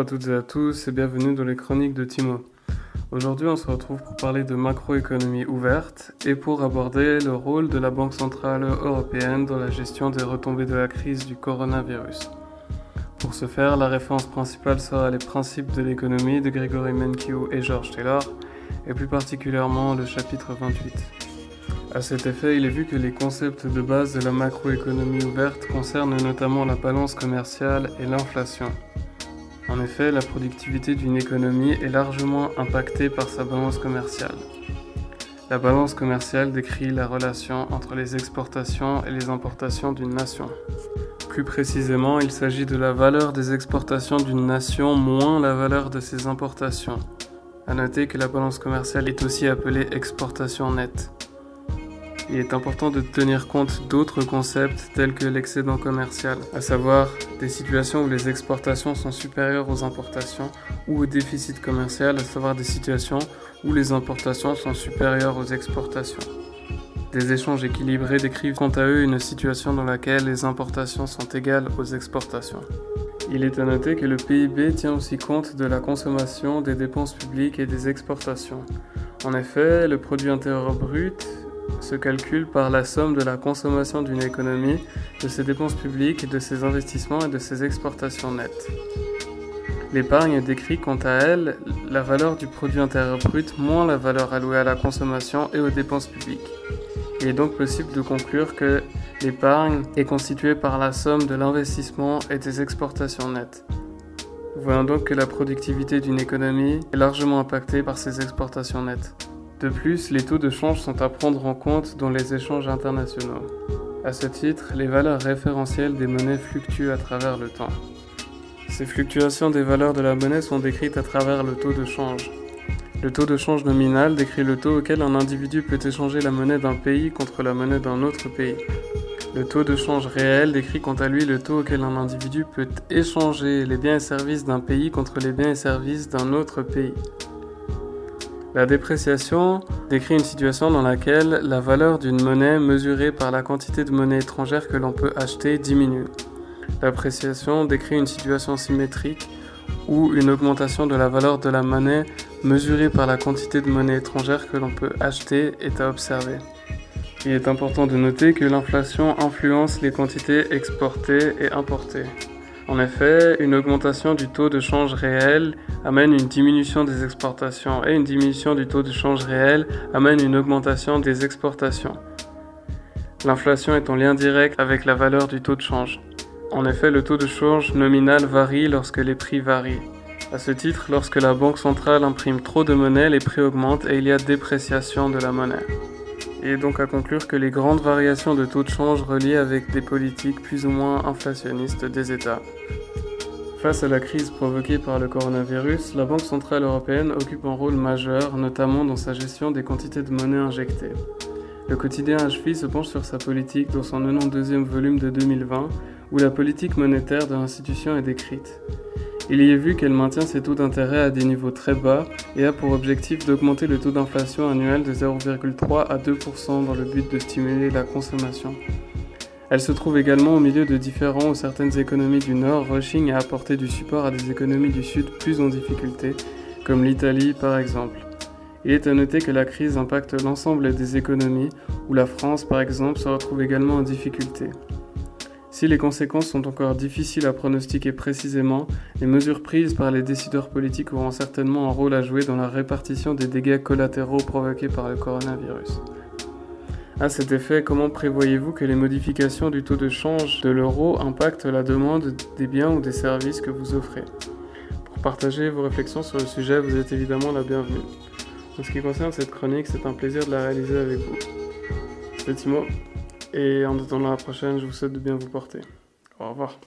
à toutes et à tous et bienvenue dans les chroniques de Timo. Aujourd'hui on se retrouve pour parler de macroéconomie ouverte et pour aborder le rôle de la Banque Centrale Européenne dans la gestion des retombées de la crise du coronavirus. Pour ce faire, la référence principale sera les principes de l'économie de Gregory Mankiw et George Taylor, et plus particulièrement le chapitre 28. À cet effet, il est vu que les concepts de base de la macroéconomie ouverte concernent notamment la balance commerciale et l'inflation. En effet, la productivité d'une économie est largement impactée par sa balance commerciale. La balance commerciale décrit la relation entre les exportations et les importations d'une nation. Plus précisément, il s'agit de la valeur des exportations d'une nation moins la valeur de ses importations. A noter que la balance commerciale est aussi appelée exportation nette il est important de tenir compte d'autres concepts tels que l'excédent commercial, à savoir des situations où les exportations sont supérieures aux importations, ou au déficit commercial, à savoir des situations où les importations sont supérieures aux exportations. Des échanges équilibrés décrivent quant à eux une situation dans laquelle les importations sont égales aux exportations. Il est à noter que le PIB tient aussi compte de la consommation, des dépenses publiques et des exportations. En effet, le produit intérieur brut se calcule par la somme de la consommation d'une économie, de ses dépenses publiques, de ses investissements et de ses exportations nettes. L'épargne décrit quant à elle la valeur du produit intérieur brut moins la valeur allouée à la consommation et aux dépenses publiques. Il est donc possible de conclure que l'épargne est constituée par la somme de l'investissement et des exportations nettes. Voyons donc que la productivité d'une économie est largement impactée par ses exportations nettes. De plus, les taux de change sont à prendre en compte dans les échanges internationaux. À ce titre, les valeurs référentielles des monnaies fluctuent à travers le temps. Ces fluctuations des valeurs de la monnaie sont décrites à travers le taux de change. Le taux de change nominal décrit le taux auquel un individu peut échanger la monnaie d'un pays contre la monnaie d'un autre pays. Le taux de change réel décrit quant à lui le taux auquel un individu peut échanger les biens et services d'un pays contre les biens et services d'un autre pays. La dépréciation décrit une situation dans laquelle la valeur d'une monnaie mesurée par la quantité de monnaie étrangère que l'on peut acheter diminue. L'appréciation décrit une situation symétrique où une augmentation de la valeur de la monnaie mesurée par la quantité de monnaie étrangère que l'on peut acheter est à observer. Il est important de noter que l'inflation influence les quantités exportées et importées. En effet, une augmentation du taux de change réel amène une diminution des exportations et une diminution du taux de change réel amène une augmentation des exportations. L'inflation est en lien direct avec la valeur du taux de change. En effet, le taux de change nominal varie lorsque les prix varient. À ce titre, lorsque la banque centrale imprime trop de monnaie, les prix augmentent et il y a dépréciation de la monnaie. Est donc à conclure que les grandes variations de taux de change relient avec des politiques plus ou moins inflationnistes des États. Face à la crise provoquée par le coronavirus, la Banque Centrale Européenne occupe un rôle majeur, notamment dans sa gestion des quantités de monnaie injectées. Le quotidien HFI se penche sur sa politique dans son 92e volume de 2020, où la politique monétaire de l'institution est décrite. Il y est vu qu'elle maintient ses taux d'intérêt à des niveaux très bas et a pour objectif d'augmenter le taux d'inflation annuel de 0,3 à 2% dans le but de stimuler la consommation. Elle se trouve également au milieu de différents où certaines économies du Nord rechignent à apporter du support à des économies du Sud plus en difficulté, comme l'Italie par exemple. Il est à noter que la crise impacte l'ensemble des économies, où la France par exemple se retrouve également en difficulté. Si les conséquences sont encore difficiles à pronostiquer précisément, les mesures prises par les décideurs politiques auront certainement un rôle à jouer dans la répartition des dégâts collatéraux provoqués par le coronavirus. À cet effet, comment prévoyez-vous que les modifications du taux de change de l'euro impactent la demande des biens ou des services que vous offrez? Pour partager vos réflexions sur le sujet, vous êtes évidemment la bienvenue. En ce qui concerne cette chronique, c'est un plaisir de la réaliser avec vous. C'est Timo, et en attendant la prochaine, je vous souhaite de bien vous porter. Au revoir.